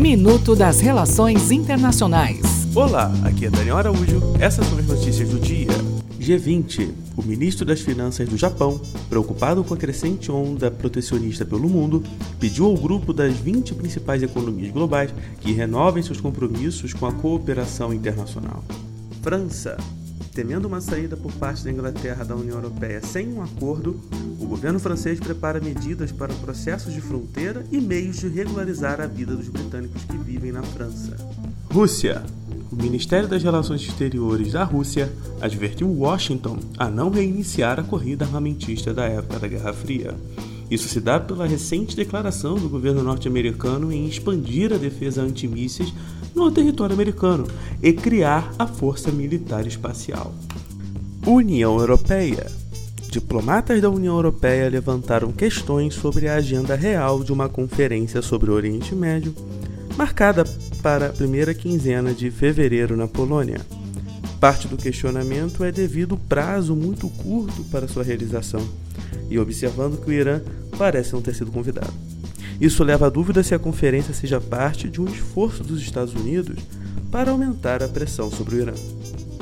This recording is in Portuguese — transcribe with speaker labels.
Speaker 1: Minuto das Relações Internacionais.
Speaker 2: Olá, aqui é Daniel Araújo. Essas são as notícias do dia. G20. O ministro das Finanças do Japão, preocupado com a crescente onda protecionista pelo mundo, pediu ao grupo das 20 principais economias globais que renovem seus compromissos com a cooperação internacional. França. Temendo uma saída por parte da Inglaterra da União Europeia sem um acordo, governo francês prepara medidas para processos de fronteira e meios de regularizar a vida dos britânicos que vivem na França. Rússia. O Ministério das Relações Exteriores da Rússia advertiu Washington a não reiniciar a corrida armamentista da época da Guerra Fria. Isso se dá pela recente declaração do governo norte-americano em expandir a defesa antimísseis no território americano e criar a Força Militar Espacial. União Europeia. Diplomatas da União Europeia levantaram questões sobre a agenda real de uma conferência sobre o Oriente Médio, marcada para a primeira quinzena de fevereiro na Polônia. Parte do questionamento é devido ao prazo muito curto para sua realização e observando que o Irã parece não ter sido convidado. Isso leva à dúvida se a conferência seja parte de um esforço dos Estados Unidos para aumentar a pressão sobre o Irã.